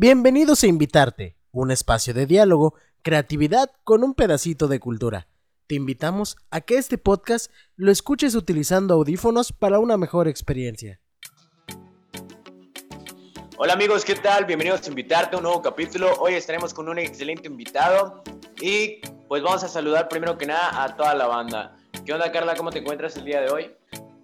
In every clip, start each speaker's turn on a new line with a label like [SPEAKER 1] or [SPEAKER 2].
[SPEAKER 1] Bienvenidos a Invitarte, un espacio de diálogo, creatividad con un pedacito de cultura. Te invitamos a que este podcast lo escuches utilizando audífonos para una mejor experiencia.
[SPEAKER 2] Hola amigos, ¿qué tal? Bienvenidos a Invitarte a un nuevo capítulo. Hoy estaremos con un excelente invitado y pues vamos a saludar primero que nada a toda la banda. ¿Qué onda Carla? ¿Cómo te encuentras el día de hoy?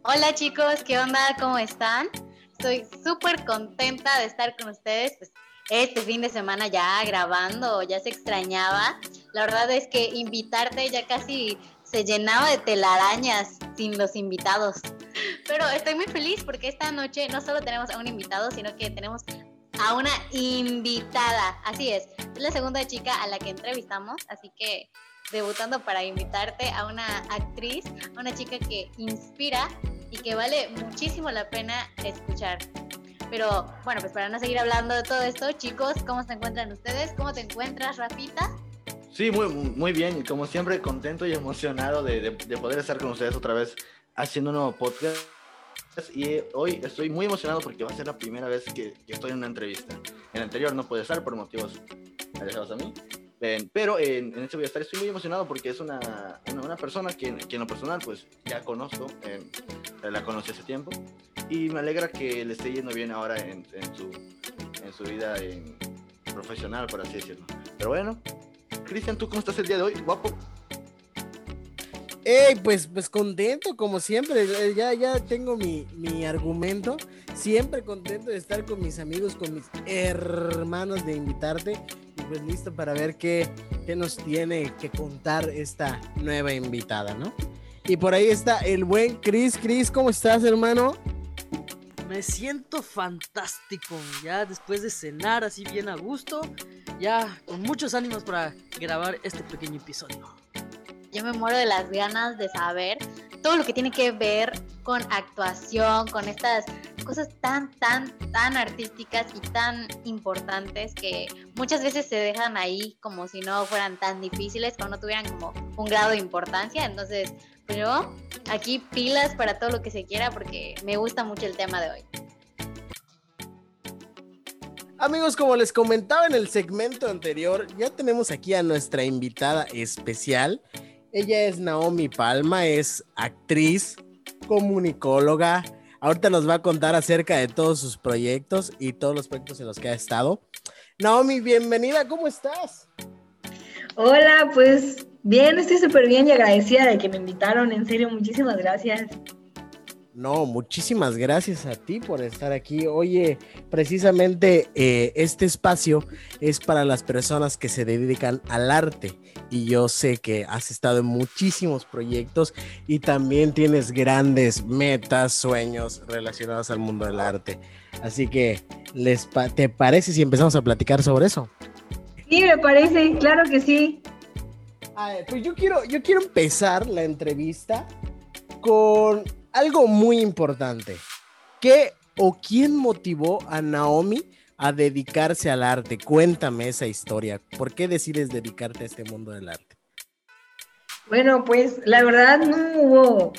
[SPEAKER 3] Hola chicos, ¿qué onda? ¿Cómo están? Estoy súper contenta de estar con ustedes. Pues, este fin de semana ya grabando, ya se extrañaba. La verdad es que invitarte ya casi se llenaba de telarañas sin los invitados. Pero estoy muy feliz porque esta noche no solo tenemos a un invitado, sino que tenemos a una invitada. Así es, es la segunda chica a la que entrevistamos, así que debutando para invitarte a una actriz, a una chica que inspira y que vale muchísimo la pena escuchar. Pero bueno, pues para no seguir hablando de todo esto, chicos, ¿cómo se encuentran ustedes? ¿Cómo te encuentras, Rafita?
[SPEAKER 4] Sí, muy, muy bien, como siempre contento y emocionado de, poder estar con ustedes otra vez haciendo un nuevo podcast. Y hoy estoy muy emocionado porque va a ser la primera vez que, estoy en una entrevista. En el anterior no puede estar por motivos alejados a mí, pero en, este voy a estar, estoy muy emocionado porque es una, una, persona que, que, en lo personal pues ya conozco, la conocí hace tiempo y me alegra que le esté yendo bien ahora en, en su, en su vida profesional, por así decirlo. Pero bueno, Cristian, ¿tú cómo estás el día de hoy? Guapo.
[SPEAKER 1] Hey, pues, pues contento, como siempre. Eh, ya, ya tengo mi, mi argumento. Siempre contento de estar con mis amigos, con mis hermanos, de invitarte. Y pues listo para ver qué, qué nos tiene que contar esta nueva invitada, ¿no? Y por ahí está el buen Chris. Chris, ¿cómo estás, hermano?
[SPEAKER 5] Me siento fantástico, ya después de cenar así bien a gusto, ya con muchos ánimos para grabar este pequeño episodio.
[SPEAKER 3] Yo me muero de las ganas de saber todo lo que tiene que ver con actuación, con estas cosas tan, tan, tan artísticas y tan importantes que muchas veces se dejan ahí como si no fueran tan difíciles, como no tuvieran como un grado de importancia. Entonces, pero aquí pilas para todo lo que se quiera porque me gusta mucho el tema de hoy.
[SPEAKER 1] Amigos, como les comentaba en el segmento anterior, ya tenemos aquí a nuestra invitada especial. Ella es Naomi Palma, es actriz, comunicóloga. Ahorita nos va a contar acerca de todos sus proyectos y todos los proyectos en los que ha estado. Naomi, bienvenida, ¿cómo estás?
[SPEAKER 6] Hola, pues Bien, estoy súper bien y agradecida de que me invitaron. En serio, muchísimas gracias.
[SPEAKER 1] No, muchísimas gracias a ti por estar aquí. Oye, precisamente eh, este espacio es para las personas que se dedican al arte y yo sé que has estado en muchísimos proyectos y también tienes grandes metas, sueños relacionados al mundo del arte. Así que, les ¿te parece si empezamos a platicar sobre eso?
[SPEAKER 6] Sí, me parece, claro que sí
[SPEAKER 1] pues yo quiero, yo quiero empezar la entrevista con algo muy importante. ¿Qué o quién motivó a Naomi a dedicarse al arte? Cuéntame esa historia. ¿Por qué decides dedicarte a este mundo del arte?
[SPEAKER 6] Bueno, pues la verdad no hubo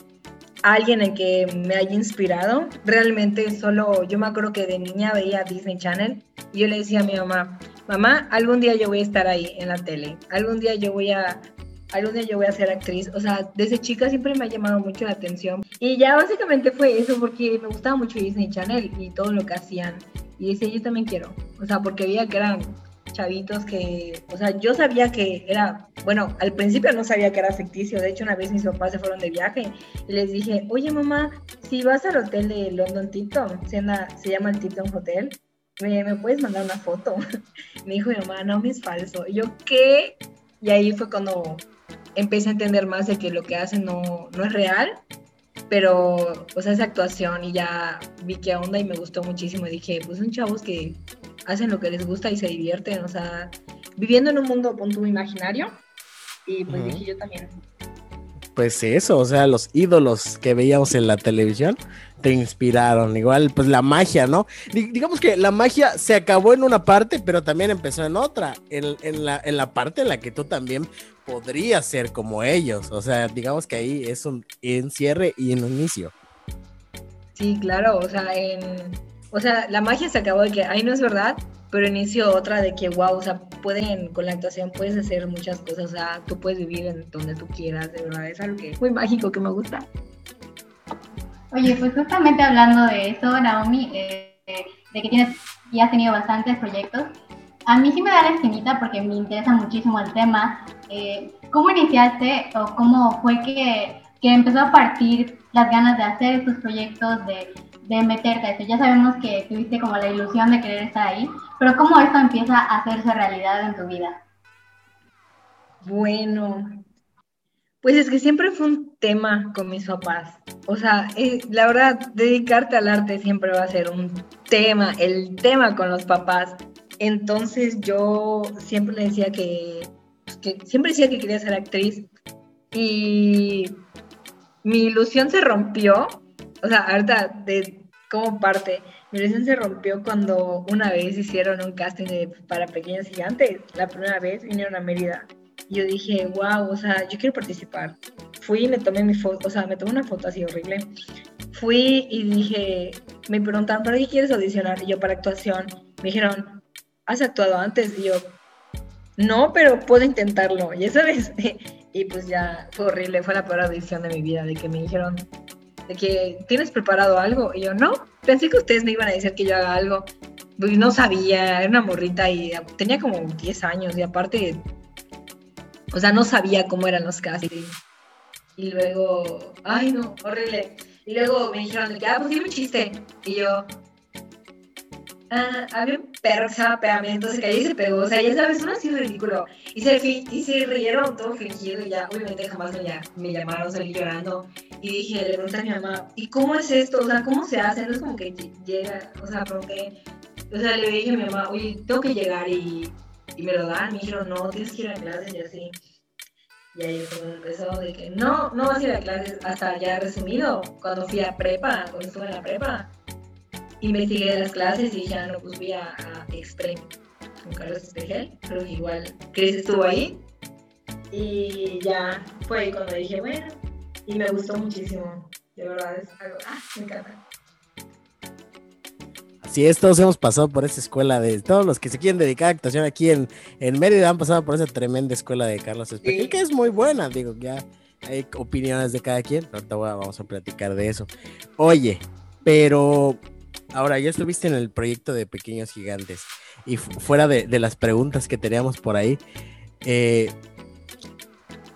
[SPEAKER 6] alguien en que me haya inspirado. Realmente solo yo me acuerdo que de niña veía Disney Channel yo le decía a mi mamá, mamá, algún día yo voy a estar ahí en la tele, algún día yo voy a, algún día yo voy a ser actriz. O sea, desde chica siempre me ha llamado mucho la atención. Y ya básicamente fue eso porque me gustaba mucho Disney Channel y todo lo que hacían. Y decía, yo también quiero. O sea, porque veía que eran chavitos que, o sea, yo sabía que era, bueno, al principio no sabía que era ficticio, de hecho una vez mis papás se fueron de viaje y les dije, oye mamá, si vas al hotel de London Tipton, se llama el Tipton Hotel, ¿me, puedes mandar una foto? Me dijo mi mamá, no, me es falso. Y yo, ¿qué? Y ahí fue cuando empecé a entender más de que lo que hacen no, no es real, pero, o sea, esa actuación y ya vi qué onda y me gustó muchísimo. Y dije, pues son chavos que hacen lo que les gusta y se divierten, o sea, viviendo en un mundo punto imaginario. Y pues dije yo también.
[SPEAKER 1] Pues eso, o sea, los ídolos que veíamos en la televisión te inspiraron. Igual, pues la magia, ¿no? digamos que la magia se acabó en una parte, pero también empezó en otra, en, la, en la parte en la que tú también podrías ser como ellos. O sea, digamos que ahí es un encierre y un inicio.
[SPEAKER 6] Sí, claro, o sea, en, o sea, la magia se acabó de que ahí no es verdad, pero inició otra de que, wow, o sea, pueden, con la actuación puedes hacer muchas cosas, o sea, tú puedes vivir en donde tú quieras, de verdad, es algo que es muy mágico que me gusta.
[SPEAKER 7] Oye, pues justamente hablando de eso, Naomi, eh, de que tienes y has tenido bastantes proyectos, a mí sí me da la esquinita porque me interesa muchísimo el tema. Eh, ¿Cómo iniciaste o cómo fue que, que empezó a partir las ganas de hacer estos proyectos, de de meterte a eso. Ya sabemos que tuviste como la ilusión de querer estar ahí, pero ¿cómo esto empieza a hacerse realidad en tu vida?
[SPEAKER 6] Bueno, pues es que siempre fue un tema con mis papás. O sea, eh, la verdad, dedicarte al arte siempre va a ser un tema, el tema con los papás. Entonces yo siempre le decía que, que siempre decía que quería ser actriz y mi ilusión se rompió o sea, ahorita de como parte, mi ilusión se rompió cuando una vez hicieron un casting para pequeños gigantes, la primera vez vinieron a Mérida. Y yo dije, wow, o sea, yo quiero participar. Fui y me tomé mi foto, o sea, me tomé una foto así horrible. Fui y dije, me preguntaron, ¿para qué quieres audicionar? Y yo, para actuación. Me dijeron, ¿has actuado antes? Y yo, no, pero puedo intentarlo, ya sabes. y pues ya fue horrible, fue la peor audición de mi vida, de que me dijeron, de que tienes preparado algo. Y yo, no, pensé que ustedes me iban a decir que yo haga algo. Pues no sabía, era una morrita y tenía como 10 años y aparte, o sea, no sabía cómo eran los castings. Y luego, ay no, horrible. Y luego me dijeron que, ah, pues dime un chiste. Y yo, ah, había un perro que se llama Pegamento, se cayó y se pegó. O sea, ya sabes, uno así ridículo. Y se, y se rieron todo fingido y ya, obviamente jamás me, me llamaron, salí llorando. Y dije, le pregunté a mi mamá, ¿y cómo es esto? O sea, ¿cómo se hace? No es como que llega, o sea, pregunté, o sea, le dije a mi mamá, oye, tengo que llegar y, y me lo dan. Me dijeron, no, tienes que ir a clases y así. Y ahí fue cuando empezó de que no, no vas a ir a clases hasta ya resumido, cuando fui a prepa, cuando estuve en la prepa. Investigué las clases y ya no, pues fui a, a Exprem con Carlos Espejel, creo que igual Chris estuvo ahí. Y ya fue cuando dije, bueno, y me gustó muchísimo. De verdad, es algo, ah, me encanta.
[SPEAKER 1] Así es, todos hemos pasado por esa escuela de todos los que se quieren dedicar a actuación aquí en, en Mérida han pasado por esa tremenda escuela de Carlos Espejel, que es muy buena, digo, ya hay opiniones de cada quien, ahorita vamos a platicar de eso. Oye, pero ahora ya estuviste en el proyecto de Pequeños Gigantes y fuera de, de, las preguntas que teníamos por ahí, eh,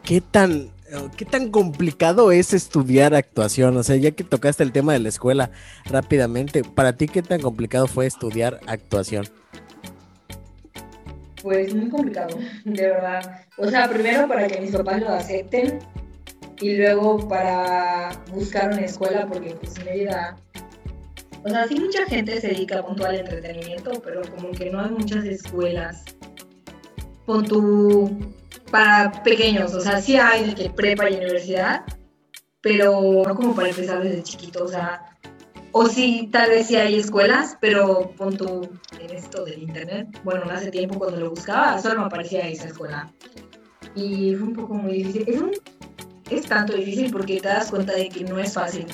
[SPEAKER 1] ¿qué tan ¿Qué tan complicado es estudiar actuación? O sea, ya que tocaste el tema de la escuela rápidamente, ¿para ti qué tan complicado fue estudiar actuación?
[SPEAKER 6] Pues muy complicado, de verdad. O sea, primero para que mis papás lo acepten y luego para buscar una escuela porque pues Mérida... O sea, sí mucha gente se dedica a puntual entretenimiento, pero como que no hay muchas escuelas. Con tu para pequeños, o sea, sí hay de que prepa y universidad, pero no como para empezar desde chiquito, o sea, o sí, tal vez sí hay escuelas, pero pon tu en esto del internet, bueno, hace tiempo cuando lo buscaba, solo me aparecía esa escuela. Y fue un poco muy difícil. Es, es tanto difícil porque te das cuenta de que no es fácil.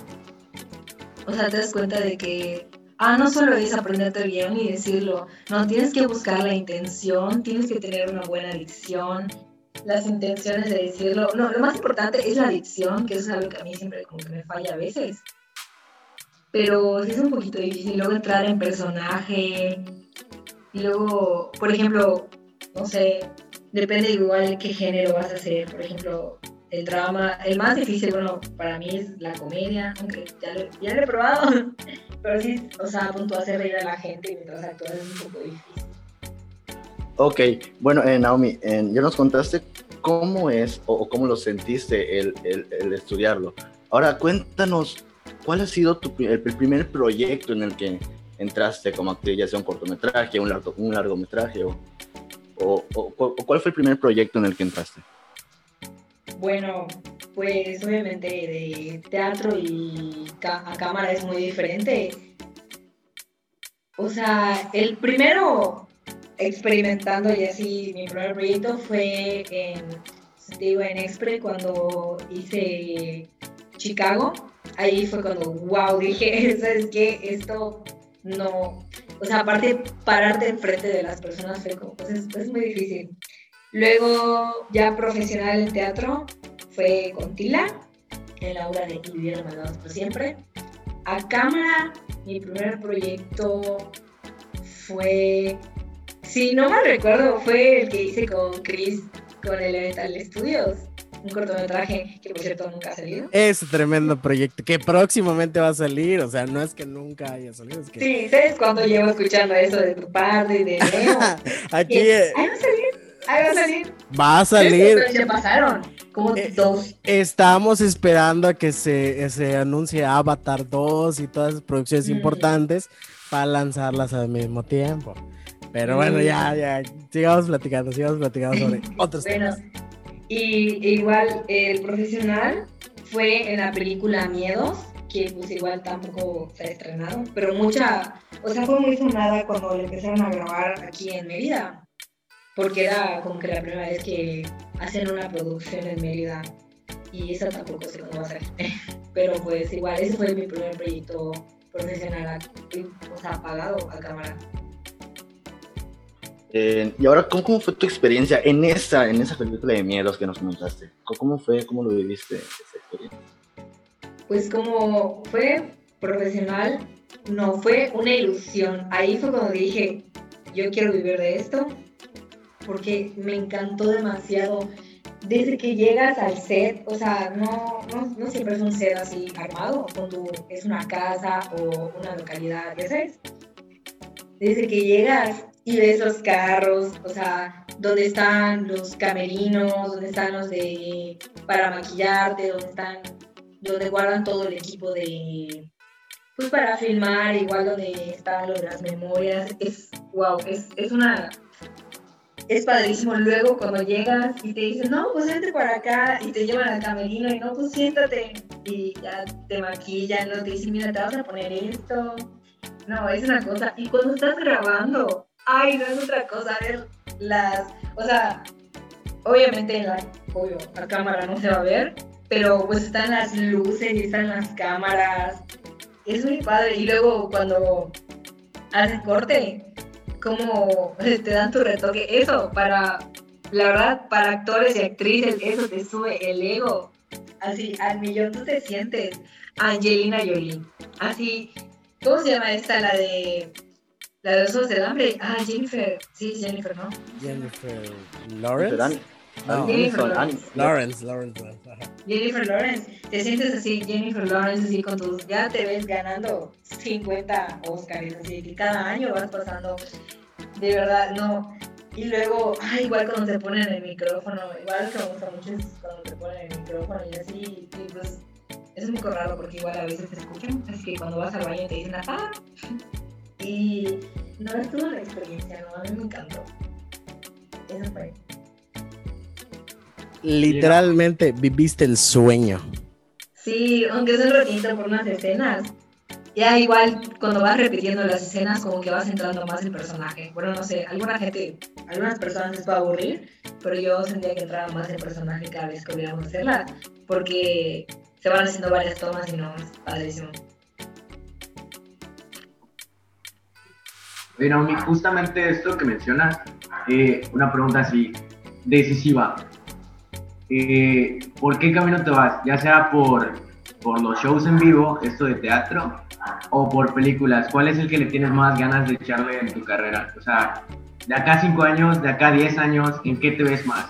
[SPEAKER 6] O sea, te das cuenta de que ah, no solo es aprenderte guion y decirlo, no, tienes que buscar la intención, tienes que tener una buena dicción, las intenciones de decirlo. No, lo más importante es la dicción, que es algo que a mí siempre como que me falla a veces. Pero sí es un poquito difícil luego entrar en personaje. Y luego, por ejemplo, no sé, depende igual qué género vas a hacer. Por ejemplo, el drama. El más difícil, bueno, para mí es la comedia, aunque ya lo, ya lo he probado. Pero sí, o sea, a punto de hacer reír a la gente mientras actúas es un poco difícil.
[SPEAKER 4] Ok, bueno, eh, Naomi, eh, ya nos contaste cómo es o, cómo lo sentiste el, estudiarlo. Ahora, cuéntanos, ¿cuál ha sido tu, el, primer proyecto en el que entraste como actriz, ya sea un cortometraje, un, largo, un largometraje, o, o, cuál fue el primer proyecto en el que entraste?
[SPEAKER 6] Bueno, pues obviamente de teatro y a cámara es muy diferente. O sea, el primero experimentando y así mi primer proyecto fue en, digo, en Expre cuando hice Chicago. Ahí fue cuando, wow, dije, ¿sabes qué? Esto no, o sea, aparte pararte enfrente de las personas fue como, pues es, muy difícil. Luego, ya profesional en teatro, fue con Tila, en la obra de Vivir Hermanados por Siempre. A cámara, mi primer proyecto fue, si no mal recuerdo, fue el que hice con Chris, con Elemental Studios, un cortometraje que por cierto nunca ha salido.
[SPEAKER 1] Es tremendo proyecto que próximamente va a salir, o sea, no es que nunca haya salido, es que
[SPEAKER 6] Sí, ¿sabes cuándo llevo escuchando eso de tu padre y de Leo?
[SPEAKER 1] aquí eh,
[SPEAKER 6] Ahí va a salir, ahí va a salir.
[SPEAKER 1] va a salir.
[SPEAKER 6] Ya pasaron, como
[SPEAKER 1] Eh,
[SPEAKER 6] dos.
[SPEAKER 1] Estamos esperando a que se, se anuncie Avatar 2 y todas las producciones
[SPEAKER 6] Mm.
[SPEAKER 1] importantes para lanzarlas al mismo tiempo. Pero bueno, ya, ya, sigamos platicando, sigamos platicando sobre otros
[SPEAKER 6] Bueno,
[SPEAKER 1] temas.
[SPEAKER 6] y igual el profesional fue en la película Miedos, que pues igual tampoco se ha estrenado, pero mucha, o sea, fue muy sonada cuando le empezaron a grabar aquí en Mérida, porque era como que la primera vez que hacen una producción en Mérida y esa tampoco sé cómo va a ser, pero pues igual ese fue mi primer proyecto profesional, o sea, pagado a cámara.
[SPEAKER 4] Eh, y ahora, ¿cómo, cómo fue tu experiencia en esa, en esa película de miedos que nos comentaste? ¿Cómo- ¿Cómo fue? ¿Cómo lo viviste esa experiencia?
[SPEAKER 6] Pues como fue profesional, no fue una ilusión. Ahí fue cuando dije, yo quiero vivir de esto, porque me encantó demasiado. Desde que llegas al set, o sea, no, no, no siempre es un set así armado, cuando es una casa o una localidad, ya sabes. Desde que llegas y ves los carros, o sea, donde están los camerinos, donde están los de para maquillarte, donde están donde guardan todo el equipo de pues para filmar, igual donde están lo de las memorias, es wow, es, es una es padrísimo. Luego cuando llegas y te dicen, no, pues vente para acá y te llevan al camerino y no, pues siéntate y ya te maquillan, no te dicen, mira, te vas a poner esto. No, es una cosa. Y cuando estás grabando, ay, no es otra cosa, ver las, o sea, obviamente en la, obvio, la cámara no se va a ver, pero pues están las luces y están las cámaras. Es muy padre. Y luego cuando hacen corte, como te dan tu retoque, eso para, la verdad, para actores y actrices, eso te sube el ego. Así, al millón tú te sientes. Angelina Jolie. Así, ¿cómo se llama esta? La de... La de los del hambre. Ah, Jennifer. Sí, Jennifer, ¿no?
[SPEAKER 1] Jennifer Lawrence. No,
[SPEAKER 6] Jennifer Lawrence.
[SPEAKER 1] Lawrence, Lawrence. ajá.
[SPEAKER 6] Jennifer Lawrence, te sientes así, Jennifer Lawrence, así con tus, ya te ves ganando 50 Oscars, así que cada año vas pasando, de verdad, no. Y luego, ah, igual cuando te ponen el micrófono, igual que me gusta mucho es cuando te ponen el micrófono y así, y pues es un poco raro porque igual a veces te escuchan, así que cuando vas al baño te dicen, ah, y no es toda la experiencia, no, a mí me encantó. Eso fue.
[SPEAKER 1] Literalmente viviste el sueño.
[SPEAKER 6] Sí, aunque es un ratito por unas escenas. Ya igual cuando vas repitiendo las escenas como que vas entrando más el personaje. Bueno, no sé, alguna gente, algunas personas les va a aburrir, pero yo sentía que entraba más el personaje cada vez que volvíamos a hacerla, porque se van haciendo varias tomas y no, es padrísimo.
[SPEAKER 2] Naomi, justamente esto que mencionas, eh, una pregunta así decisiva. Eh, ¿Por qué camino te vas? Ya sea por, por los shows en vivo, esto de teatro, o por películas. ¿Cuál es el que le tienes más ganas de echarle en tu carrera? O sea, de acá cinco años, de acá 10 años, ¿en qué te ves más?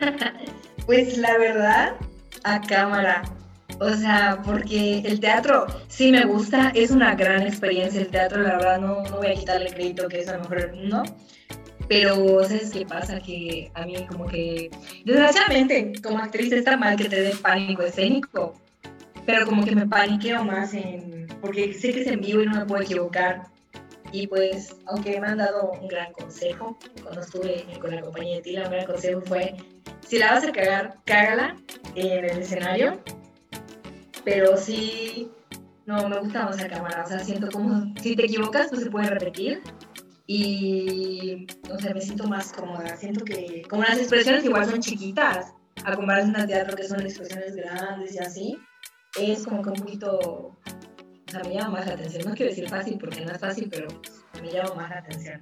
[SPEAKER 6] Pues la verdad, a cámara. O sea, porque el teatro sí me gusta, es una gran experiencia el teatro, la verdad no, no voy a quitarle crédito que es a lo mejor no. Pero, ¿sabes qué pasa? Que a mí como que, desgraciadamente, como actriz está mal que te dé pánico escénico, pero como que me paniqueo más en, porque sé que es en vivo y no me puedo equivocar. Y pues, aunque me han dado un gran consejo, cuando estuve con la compañía de Tila, un gran consejo fue, si la vas a cagar, cágala en el escenario, pero sí, no, me gusta más la cámara, o sea, siento como, si te equivocas, pues se puede repetir, y, o sea, me siento más cómoda, siento que, como las expresiones igual son chiquitas, a comparación al teatro que son expresiones grandes y así, es como que un poquito o sea, me llama más la atención. No quiero decir fácil porque no es fácil, pero me llama más la atención.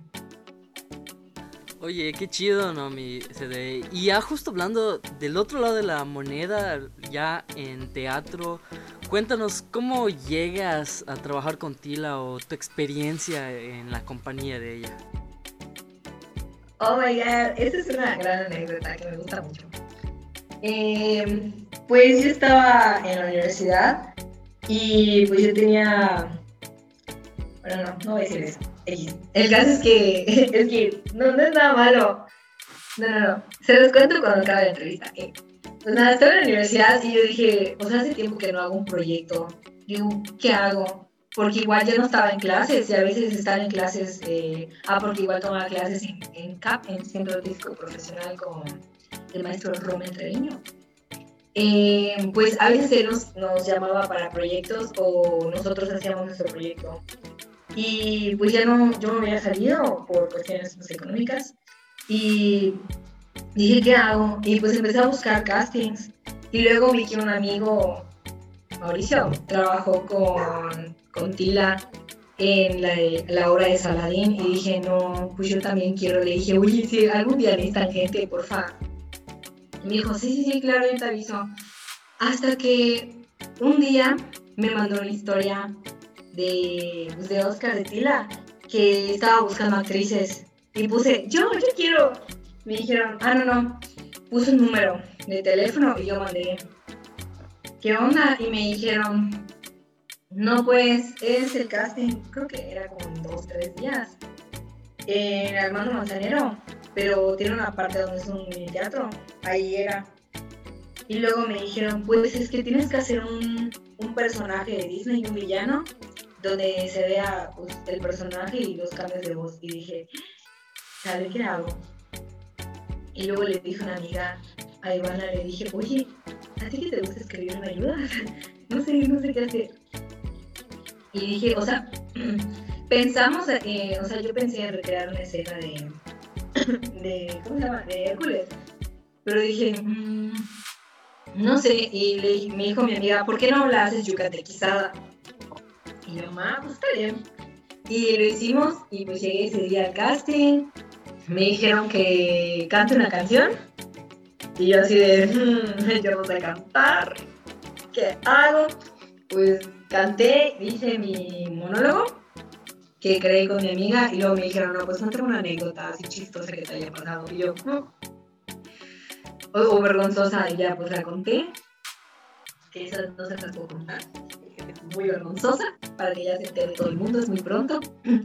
[SPEAKER 5] Oye, qué chido, ¿no? Mi CD. Y ya justo hablando del otro lado de la moneda, ya en teatro, cuéntanos cómo llegas a trabajar con Tila o tu experiencia en la compañía de ella.
[SPEAKER 6] Oh my god, esa es una gran anécdota que me gusta mucho. Eh, pues yo estaba en la universidad y pues yo tenía. Bueno, no, no voy a decir eso. El caso es que, es que no, no es nada malo. No, no, no. Se los cuento cuando acabe la entrevista. Eh, pues nada, estaba en la universidad y yo dije, o sea, hace tiempo que no hago un proyecto. Digo, ¿qué hago? Porque igual ya no estaba en clases y a veces estar en clases, eh, ah, porque igual tomaba clases en, en CAP, en Centro Artístico Profesional con el maestro Romel Treviño. Eh, pues a veces él nos, nos llamaba para proyectos o nosotros hacíamos nuestro proyecto. Y pues ya no, yo no había salido por cuestiones pues, económicas. Y dije, ¿qué hago? Y pues empecé a buscar castings. Y luego vi que un amigo, Mauricio, trabajó con, con Tila en la, la obra de Saladín. Y dije, no, pues yo también quiero. Le dije, oye, si algún día necesitan gente, porfa. Y me dijo, sí, sí, sí, claro, yo te aviso. Hasta que un día me mandó la historia de, pues, de Oscar de Tila, que estaba buscando actrices. Y puse, yo, yo quiero. Me dijeron, ah, no, no. Puse un número de teléfono y yo mandé, ¿qué onda? Y me dijeron, no, pues es el casting, creo que era como dos, tres días, en Armando Manzanero, pero tiene una parte donde es un teatro, ahí era. Y luego me dijeron, pues es que tienes que hacer un, un personaje de Disney, un villano, donde se vea pues, el personaje y los cambios de voz. Y dije, ¿sabes qué hago? Y luego le dije a una amiga, a Ivana, le dije, oye, ¿a que te gusta escribir me ayudas? No sé, no sé qué hacer. Y dije, o sea, pensamos, eh, o sea, yo pensé en recrear una escena de, de ¿cómo se llama? De Hércules. Pero dije, mm, no sé, y le, me dijo mi amiga, ¿por qué no la haces yucatequizada? Y yo, mamá, pues está bien. Y lo hicimos y pues llegué ese día al casting. Me dijeron que cante una canción. Y yo así de, "Mm, yo no sé cantar. ¿Qué hago? Pues canté, hice mi monólogo que creé con mi amiga y luego me dijeron, no, pues cuéntame una anécdota así chistosa que te haya pasado. Y yo, "Mm". o, o vergonzosa, y ya pues la conté. Que esa no se las puedo contar. Muy vergonzosa, para que ya se entere todo el mundo, es muy pronto.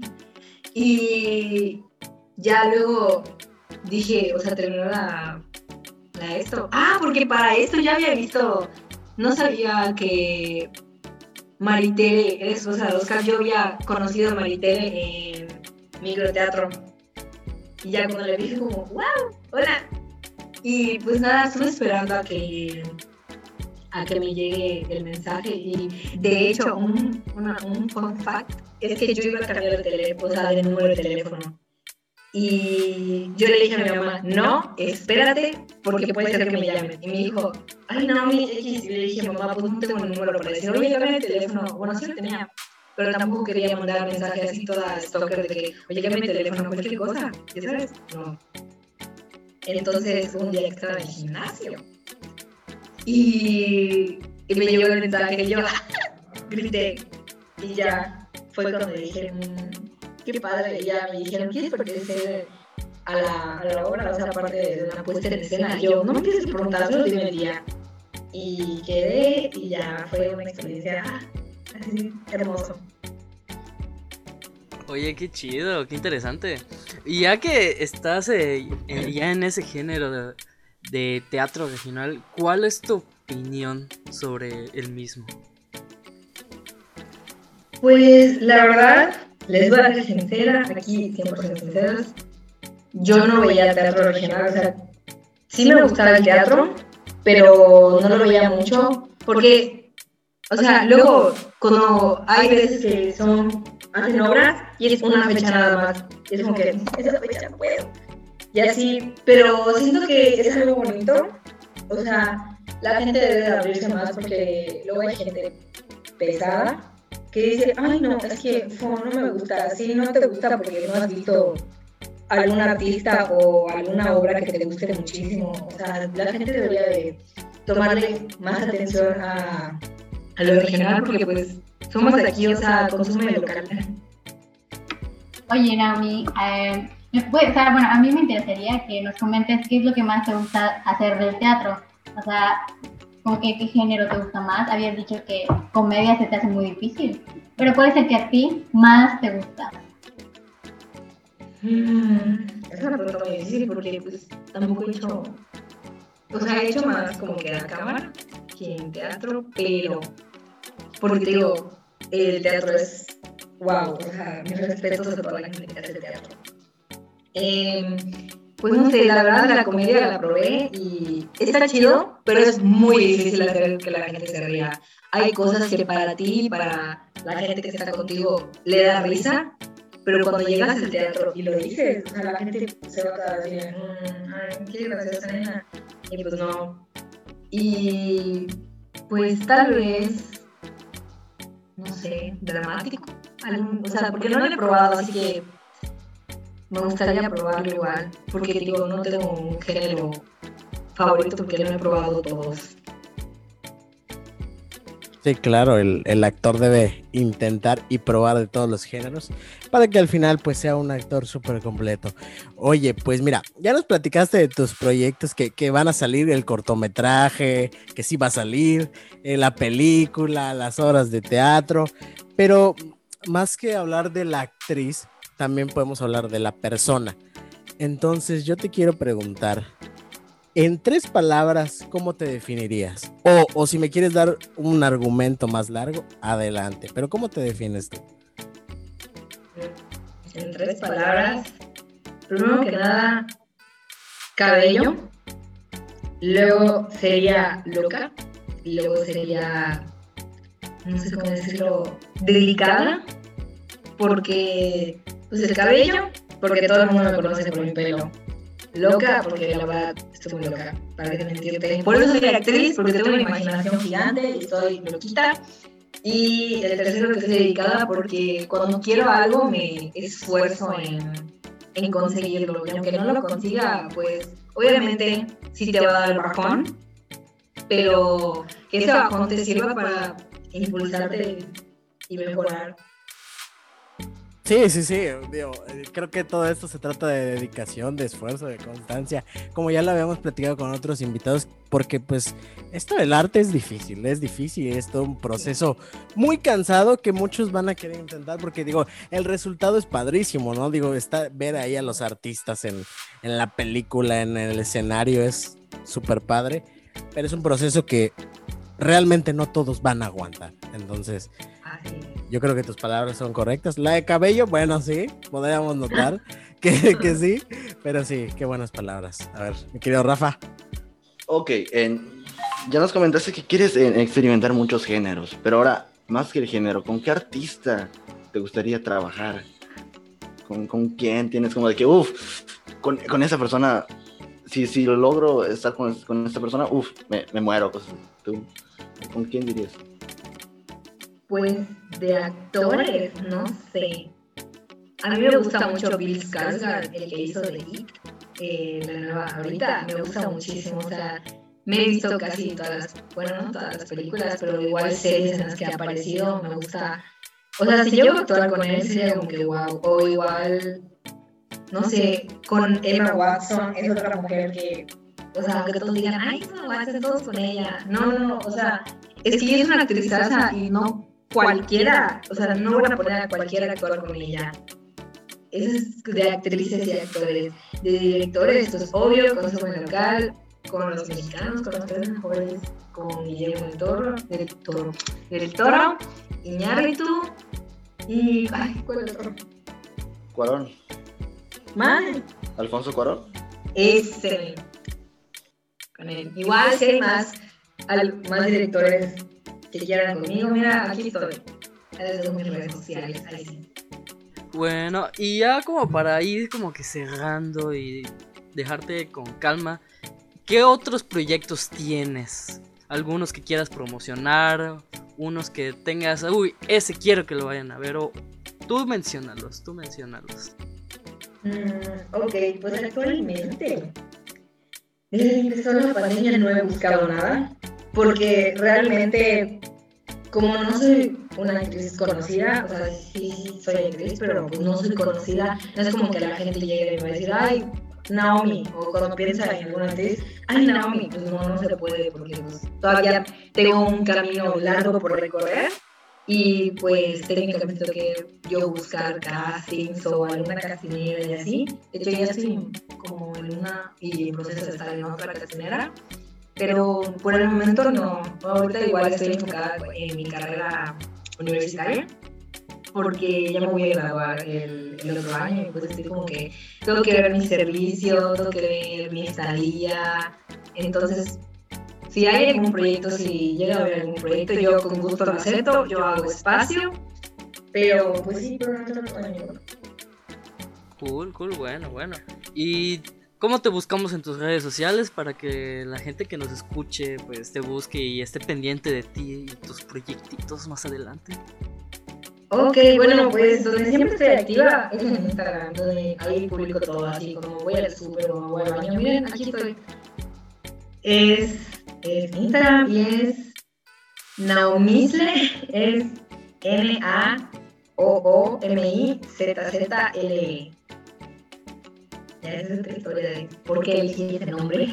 [SPEAKER 6] Y ya luego dije, o sea, terminó la, esto. Ah, porque para esto ya había visto, no sabía que Maritere era esposa de Oscar. Yo había conocido a Maritere en microteatro. Y ya cuando le dije como, wow, hola. Y pues nada, estuve esperando a que a que me llegue el mensaje y de hecho un, una- un fun fact es que yo iba a cambiar de teléfono, o sea, de número de teléfono. Y yo le dije a mi mamá, no, espérate, porque puede ser que me llamen. Y me dijo, ay, no, mi X. Y le dije, mamá, pues no tengo un número para decir, oye, cámbiame el teléfono. Bueno, sí lo tenía, pero tampoco quería mandar mensaje así toda stalker de que, oye, cámbiame el teléfono, cualquier cosa, ¿ya sabes? No. Entonces, un día que estaba en el gimnasio y, me llegó el mensaje y yo grité y ya fue cuando me dijeron, qué padre, y ya me dijeron, ¿quieres pertenecer a la, a la obra? O sea, aparte de una puesta en escena. Yo, no me empieces a preguntar, solo dime el día. Y quedé y ya fue una experiencia así, hermoso.
[SPEAKER 5] Oye, qué chido, qué interesante. Y ya que estás eh, ya en ese género de, de teatro regional, ¿cuál es tu opinión sobre el mismo?
[SPEAKER 6] Pues la verdad, les voy a ser sincera, aquí 100% sinceras, yo no veía teatro regional, o sea, sí me gustaba el teatro, pero no lo veía mucho, porque, o sea, luego cuando hay veces que son, hacen obras y es una fecha nada más, y es como que, esa fecha no y así, pero siento que es algo bonito, o sea, la gente debe de abrirse más porque luego hay gente pesada que dice, ay no, es que no me gusta, sí, no te gusta porque no has visto algún artista o alguna obra que te guste muchísimo. O sea, la gente debería de tomarle más atención a, lo regional porque pues somos aquí, o sea, consume local.
[SPEAKER 7] Oye, Naomi, eh, pues, bueno, a mí me interesaría que nos comentes qué es lo que más te gusta hacer del teatro. O sea, como que qué género te gusta más. Habías dicho que comedia se te hace muy difícil, pero puede ser que a ti más te gusta.
[SPEAKER 6] Mm, es una pregunta muy difícil porque pues tampoco he hecho, o sea, he hecho más como que a cámara que en teatro, pero porque digo, el teatro es wow, o sea, mis respetos a toda la gente que teatro. Eh, pues no sé, la verdad la comedia la probé y está chido, pero es muy difícil hacer que la gente se ría. Hay cosas que para ti, para la gente que está contigo, le da risa, pero cuando llegas al teatro y lo dices, o sea, la gente se va a decir, mmm, ay, qué graciosa nena. Y pues no. Y pues tal vez, no sé, dramático. o sea, porque no lo he probado, así que me gustaría probarlo igual, porque digo, no tengo un género favorito porque no he probado todos.
[SPEAKER 1] Sí, claro, el, el, actor debe intentar y probar de todos los géneros para que al final pues sea un actor súper completo. Oye, pues mira, ya nos platicaste de tus proyectos que, que, van a salir, el cortometraje, que sí va a salir, eh, la película, las obras de teatro, pero más que hablar de la actriz, también podemos hablar de la persona. Entonces yo te quiero preguntar, en tres palabras, ¿cómo te definirías? O, o, si me quieres dar un argumento más largo, adelante. Pero ¿cómo te defines tú?
[SPEAKER 6] En tres palabras, primero que nada, cabello. Luego sería loca. Luego sería, no sé cómo decirlo, delicada. Porque pues el cabello, porque todo el mundo me conoce por mi pelo. Loca, porque la verdad estoy muy loca, para que mentirte. Por eso soy actriz, porque tengo una imaginación gigante y soy loquita. Y el tercero que estoy dedicada porque cuando quiero algo me esfuerzo en, en conseguirlo. Y aunque no lo consiga, pues obviamente sí te va a dar el bajón, pero que ese bajón te sirva para impulsarte y mejorar.
[SPEAKER 1] Sí, sí, sí, digo, eh, creo que todo esto se trata de dedicación, de esfuerzo, de constancia, como ya lo habíamos platicado con otros invitados, porque pues esto del arte es difícil, es difícil, es todo un proceso muy cansado que muchos van a querer intentar, porque digo, el resultado es padrísimo, ¿no? Digo, está, ver ahí a los artistas en, en la película, en el escenario, es súper padre, pero es un proceso que realmente no todos van a aguantar, entonces... Yo creo que tus palabras son correctas. La de cabello, bueno, sí, podríamos notar que, que sí, pero sí, qué buenas palabras. A ver, mi querido Rafa.
[SPEAKER 4] Ok, ya nos comentaste que quieres eh, experimentar muchos géneros, pero ahora, más que el género, ¿con qué artista te gustaría trabajar? ¿Con, con quién tienes como de que, uff, con, con, esa persona, si, si lo logro estar con, con esta persona, uff, me, me, muero. ¿Tú, ¿Con quién dirías?
[SPEAKER 6] Pues de actores, no sé. A mí me gusta mucho Bill Skarsgård, el que hizo de It, eh, la nueva ahorita, me gusta muchísimo, o sea, me he visto casi todas las, bueno, no todas las películas, pero igual series en las que ha aparecido, me gusta, o sea, si llego a actuar con él sería como que wow, o igual, no sé, con Emma Watson, es otra mujer que, o sea, aunque todos digan, ay, Emma Watson, todos con ella, no, no, no, o sea, es que es una actriz y no cualquiera, o sea, no van a poner a cualquiera a actuar con ella. Eso es de actrices y actores. De directores, esto es obvio, con su local, con los mexicanos, con los tres mejores, con Guillermo del Toro, del Toro, del Toro, Iñárritu y... Ay, ¿cuál es otro?
[SPEAKER 4] Cuarón.
[SPEAKER 6] ¿Más?
[SPEAKER 4] ¿Alfonso Cuarón?
[SPEAKER 6] Ese. Con él. Igual si hay más, más directores que quieran conmigo, mira, aquí estoy. Desde mis redes sociales, ahí
[SPEAKER 5] Bueno, y ya como para ir como que cerrando y dejarte con calma, ¿qué otros proyectos tienes? algunos que quieras promocionar, unos que tengas, uy, ese quiero que lo vayan a ver, o tú mencionalos, tú mencionalos.
[SPEAKER 6] Mm, ok, pues actualmente, desde que empezó la pandemia no he buscado nada, porque realmente, como no soy una actriz conocida, o sea, sí soy actriz, pero pues no soy conocida, no es como que la gente llegue y me va a decir, ay, Naomi, o cuando piensa en alguna actriz, ay Naomi, pues no, no se puede porque pues, todavía tengo un camino largo por recorrer y pues técnicamente tengo que yo buscar castings o alguna castinera y así. De hecho ya estoy como en una y en proceso de estar en otra castinera, pero por el momento no. Ahorita igual estoy enfocada en mi carrera universitaria porque ya me voy a graduar el, el, otro año y pues estoy como que tengo que ver mi servicio, tengo que ver mi estadía, entonces si hay algún proyecto, si llega a haber algún proyecto, yo con gusto lo acepto, yo hago espacio, pero pues sí, pero no tengo.
[SPEAKER 5] Cool, cool, bueno, bueno. ¿Y cómo te buscamos en tus redes sociales para que la gente que nos escuche pues te busque y esté pendiente de ti y tus proyectitos más adelante?
[SPEAKER 6] Ok, bueno, pues donde siempre estoy activa es en Instagram, donde ahí publico todo, así como voy al súper o voy al baño. Miren, aquí estoy. Es, Instagram y es Naomisle, es N-A-O-O-M-I-Z-Z-L-E. Esa es historia de por qué elegí ese nombre.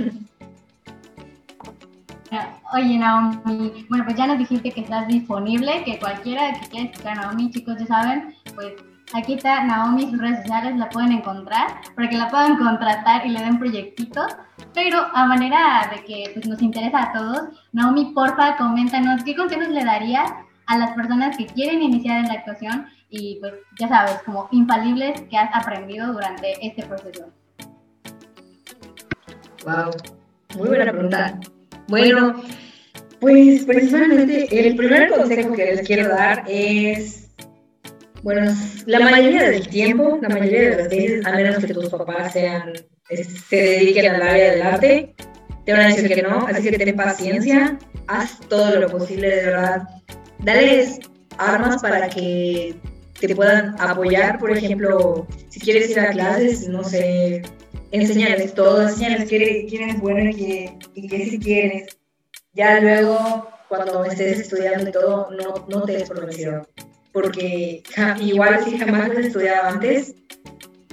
[SPEAKER 7] Oye, Naomi, bueno, pues ya nos dijiste que estás disponible, que cualquiera que quiera escuchar a Naomi, chicos, ya saben, pues aquí está Naomi, sus redes sociales la pueden encontrar para que la puedan contratar y le den proyectitos. Pero a manera de que pues, nos interesa a todos, Naomi, porfa, coméntanos qué consejos le darías a las personas que quieren iniciar en la actuación y pues ya sabes, como infalibles que has aprendido durante este proceso.
[SPEAKER 6] Wow, muy buena pregunta. Bueno, pues principalmente el primer consejo que les quiero dar es, bueno, la mayoría del tiempo, la mayoría de las veces, a menos que tus papás sean, se dediquen al área del arte, te van a decir que no, así que ten paciencia, haz todo lo posible de verdad, dales armas para que te puedan apoyar, por ejemplo, si quieres ir a clases, no sé, enseñarles todo, enseñarles quién, quién es bueno y qué, y qué quieres. Ya luego, cuando estés estudiando y todo, no, no te des por vencido. Porque igual si jamás has estudiado antes,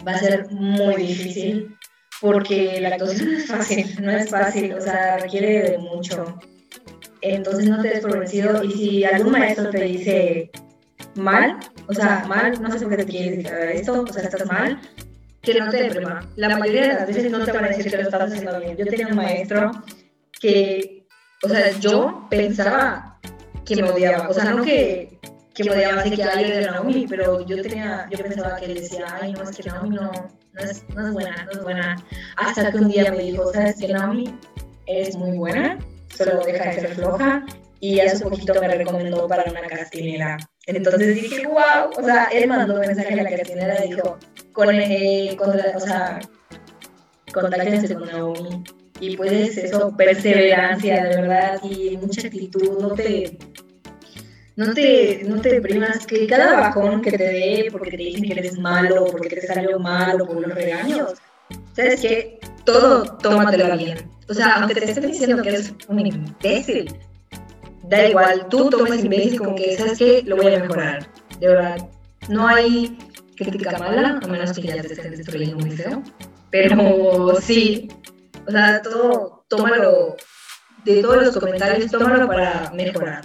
[SPEAKER 6] va a ser muy difícil. Porque la actuación no es fácil, no es fácil, o sea, requiere de mucho. Entonces no te des por vencido. Y si algún maestro te dice mal, o sea, mal, no sé por qué te quieres dedicar a esto, o sea, estás mal, que no te deprima. La mayoría de las veces no te van a decir que lo estás haciendo bien. Yo tenía un maestro que, o sea, yo pensaba que me odiaba. O sea, no que, que me odiaba así que alguien de Naomi, pero yo tenía, yo pensaba que él decía, ay, no, es que Naomi no, no, es, no es buena, no es buena. Hasta que un día me dijo, ¿sabes qué, Naomi? Eres muy buena, solo deja de ser floja. Y hace poquito me recomendó para una castinera. Entonces dije, wow, o sea, él mandó un mensaje a la castinera y dijo, con, eh, con o sea, contáctense con Naomi. Y pues eso, perseverancia, de verdad, y mucha actitud, no te, no te, no te deprimas, que cada bajón que te dé, porque te dicen que eres malo, porque te salió malo, por los regaños, ¿sabes qué? Todo tómatelo bien. O sea, aunque te estén diciendo que eres un imbécil, da igual, tú tomas imbécil como que, ¿sabes qué? Lo voy a mejorar. De verdad, no hay crítica mala, a menos que ya te estén destruyendo muy feo. Pero sí, o sea, todo, tómalo, de todos los comentarios, tómalo para mejorar.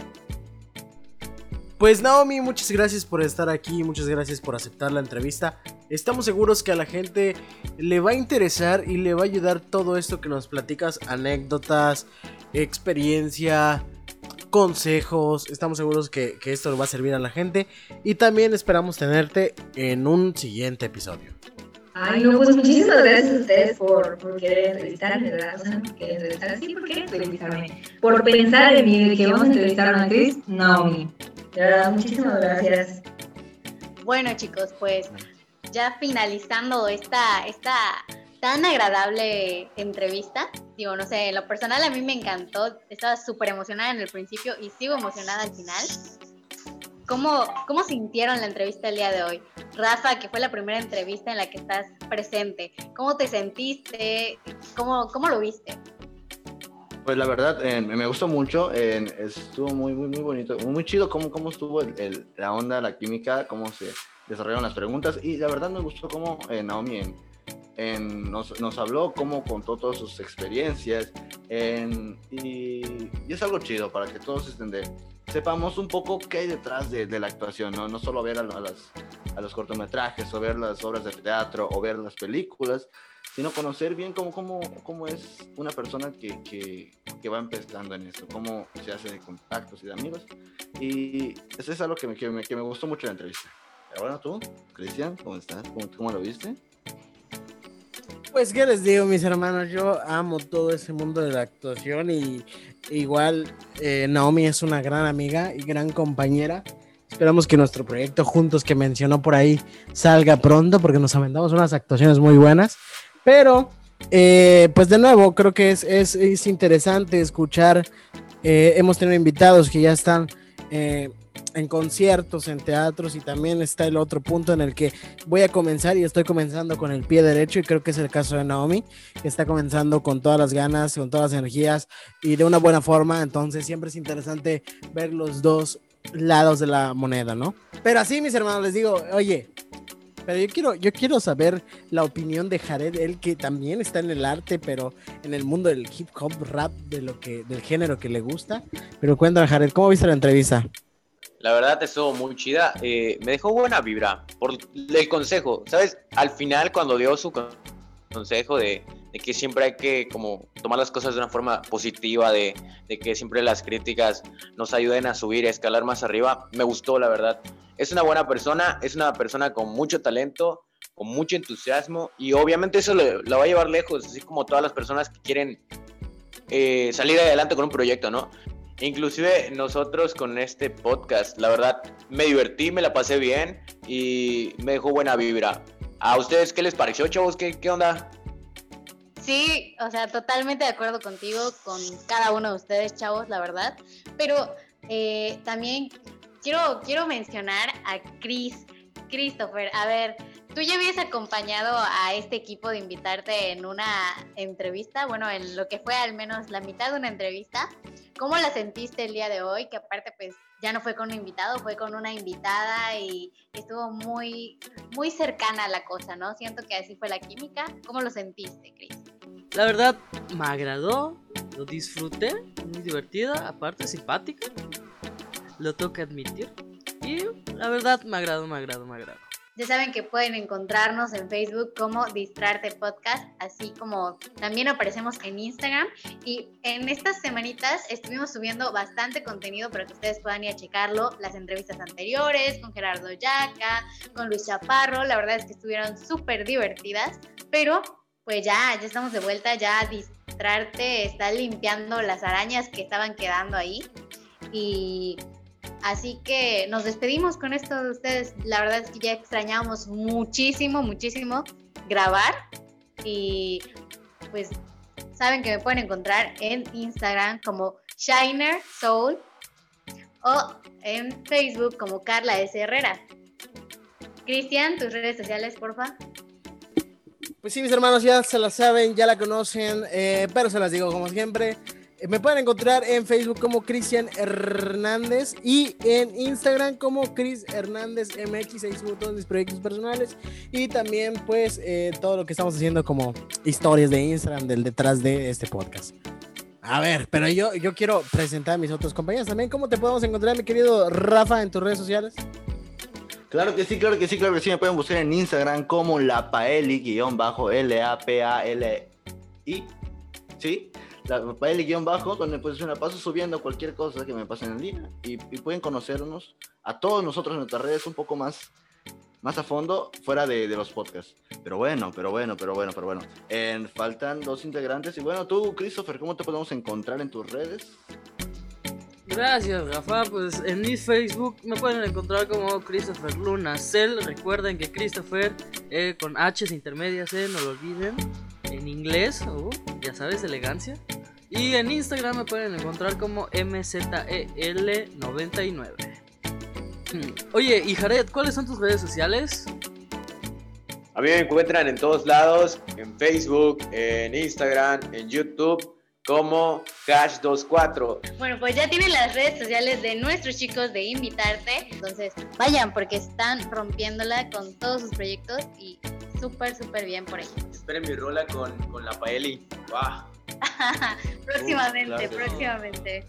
[SPEAKER 1] Pues Naomi, muchas gracias por estar aquí, muchas gracias por aceptar la entrevista. Estamos seguros que a la gente le va a interesar y le va a ayudar todo esto que nos platicas, anécdotas, experiencia, consejos. Estamos seguros que, que esto va a servir a la gente y también esperamos tenerte en un siguiente episodio.
[SPEAKER 6] Ay, no, pues muchísimas gracias a ustedes por, por querer entrevistarme, ¿verdad? O sea, por querer entrevistar, sí, por querer entrevistarme. Por pensar en mí, de que vamos a entrevistar a una actriz, Naomi. De verdad, muchísimas gracias.
[SPEAKER 3] Bueno, chicos, pues ya finalizando esta, esta tan agradable entrevista. Digo, no sé, lo personal a mí me encantó. Estaba súper emocionada en el principio y sigo emocionada al final. ¿Cómo, ¿Cómo sintieron la entrevista el día de hoy? Rafa, que fue la primera entrevista en la que estás presente. ¿Cómo te sentiste? ¿Cómo, cómo lo viste?
[SPEAKER 4] Pues la verdad, eh, me gustó mucho, eh, estuvo muy, muy, muy bonito, muy chido cómo, cómo estuvo el, la onda, la química, cómo se desarrollaron las preguntas y la verdad me gustó cómo eh, Naomi nos, nos, habló, cómo contó todas sus experiencias y, es algo chido para que todos estén de, sepamos un poco qué hay detrás de, de la actuación, ¿no? no solo ver a, a, las, a los cortometrajes o ver las obras de teatro o ver las películas, sino conocer bien cómo, cómo, cómo es una persona que, que, que, va empezando en esto, cómo se hace de contactos y de amigos. Y eso es algo que me, que me, me gustó mucho en la entrevista. Pero bueno, tú, Cristian, ¿cómo estás? ¿Cómo, ¿Cómo, lo viste?
[SPEAKER 1] Pues, ¿qué les digo, mis hermanos? Yo amo todo ese mundo de la actuación y igual eh, Naomi es una gran amiga y gran compañera. Esperamos que nuestro proyecto juntos que mencionó por ahí salga pronto porque nos aventamos unas actuaciones muy buenas. Pero, eh, pues de nuevo, creo que es, es, es interesante escuchar. Eh, hemos tenido invitados que ya están eh, en conciertos, en teatros y también está el otro punto en el que voy a comenzar y estoy comenzando con el pie derecho y creo que es el caso de Naomi, que está comenzando con todas las ganas, con todas las energías y de una buena forma. Entonces siempre es interesante ver los dos lados de la moneda, ¿no? Pero así, mis hermanos, les digo, oye, pero yo quiero, yo quiero saber la opinión de Jared, él que también está en el arte, pero en el mundo del hip hop, rap, de lo que, del género que le gusta. Pero cuéntame, Jared, ¿cómo viste la entrevista?
[SPEAKER 8] La verdad estuvo muy chida. Eh, me dejó buena vibra por el consejo. ¿Sabes? Al final, cuando dio su consejo de, que siempre hay que como tomar las cosas de una forma positiva, de, de que siempre las críticas nos ayuden a subir, a escalar más arriba, me gustó, la verdad es una buena persona, es una persona con mucho talento, con mucho entusiasmo y obviamente eso lo, va a llevar lejos, así como todas las personas que quieren eh, salir adelante con un proyecto, ¿no? Inclusive nosotros con este podcast, la verdad, me divertí, me la pasé bien y me dejó buena vibra. ¿A ustedes qué les pareció, chavos? ¿Qué, qué onda?
[SPEAKER 3] Sí, o sea, totalmente de acuerdo contigo, con cada uno de ustedes, chavos, la verdad. Pero eh, también quiero, quiero mencionar a Chris, Christopher. A ver, tú ya habías acompañado a este equipo de invitarte en una entrevista, bueno, en lo que fue al menos la mitad de una entrevista. ¿Cómo la sentiste el día de hoy? Que aparte, pues ya no fue con un invitado, fue con una invitada y estuvo muy, muy cercana a la cosa, ¿no? Siento que así fue la química. ¿Cómo lo sentiste, Chris?
[SPEAKER 5] La verdad, me agradó, lo disfruté, muy divertida, aparte simpática lo tengo que admitir. Y la verdad me agrado, me agrado, me agrado.
[SPEAKER 3] Ya saben que pueden encontrarnos en Facebook como Distrarte Podcast, así como también aparecemos en Instagram. Y en estas semanitas estuvimos subiendo bastante contenido para que ustedes puedan ir a checarlo. Las entrevistas anteriores con Gerardo Yaca, con Luis Chaparro, la verdad es que estuvieron súper divertidas. Pero pues ya, ya estamos de vuelta, ya Distrarte está limpiando las arañas que estaban quedando ahí. Y Así que nos despedimos con esto de ustedes. La verdad es que ya extrañamos muchísimo, muchísimo grabar. Y pues saben que me pueden encontrar en Instagram como Shiner Soul o en Facebook como Carla S. Herrera. Cristian, tus redes sociales, porfa.
[SPEAKER 1] Pues sí, mis hermanos ya se la saben, ya la conocen, eh, pero se las digo como siempre. Me pueden encontrar en Facebook como Cristian Hernández y en Instagram como Cris Hernández MX. Ahí subo todos mis proyectos personales y también, pues, eh, todo lo que estamos haciendo como historias de Instagram del detrás de este podcast. A ver, pero yo, yo quiero presentar a mis otros compañeros también. ¿Cómo te podemos encontrar, mi querido Rafa, en tus redes sociales?
[SPEAKER 4] Claro que sí, claro que sí, claro que sí. Me pueden buscar en Instagram como la Paeli-L-A-P-A-L-I. ¿Sí? La el guion bajo, donde pues una paso subiendo cualquier cosa que me pase en el día y, pueden conocernos a todos nosotros en nuestras redes un poco más, más a fondo fuera de, los podcasts. Pero bueno, pero bueno, pero bueno, pero bueno. En, faltan dos integrantes y bueno, tú, Christopher, ¿cómo te podemos encontrar en tus redes?
[SPEAKER 5] Gracias, Rafa. Pues en mi Facebook me pueden encontrar como Christopher Luna Cell. Recuerden que Christopher eh, con H intermedias, eh, no lo olviden. En inglés, oh, ya sabes, elegancia. Y en Instagram me pueden encontrar como MZEL99. Hmm. Oye, y Jared, ¿cuáles son tus redes sociales?
[SPEAKER 8] A mí me encuentran en todos lados, en Facebook, en Instagram, en YouTube, como Cash24.
[SPEAKER 3] Bueno, pues ya tienen las redes sociales de nuestros chicos de Invitarte. Entonces, vayan porque están rompiéndola con todos sus proyectos y súper, súper bien por ellos.
[SPEAKER 8] Esperen mi rola con, con la Paeli. ¡Wow!
[SPEAKER 3] próximamente,
[SPEAKER 8] Uh, claro.
[SPEAKER 3] próximamente.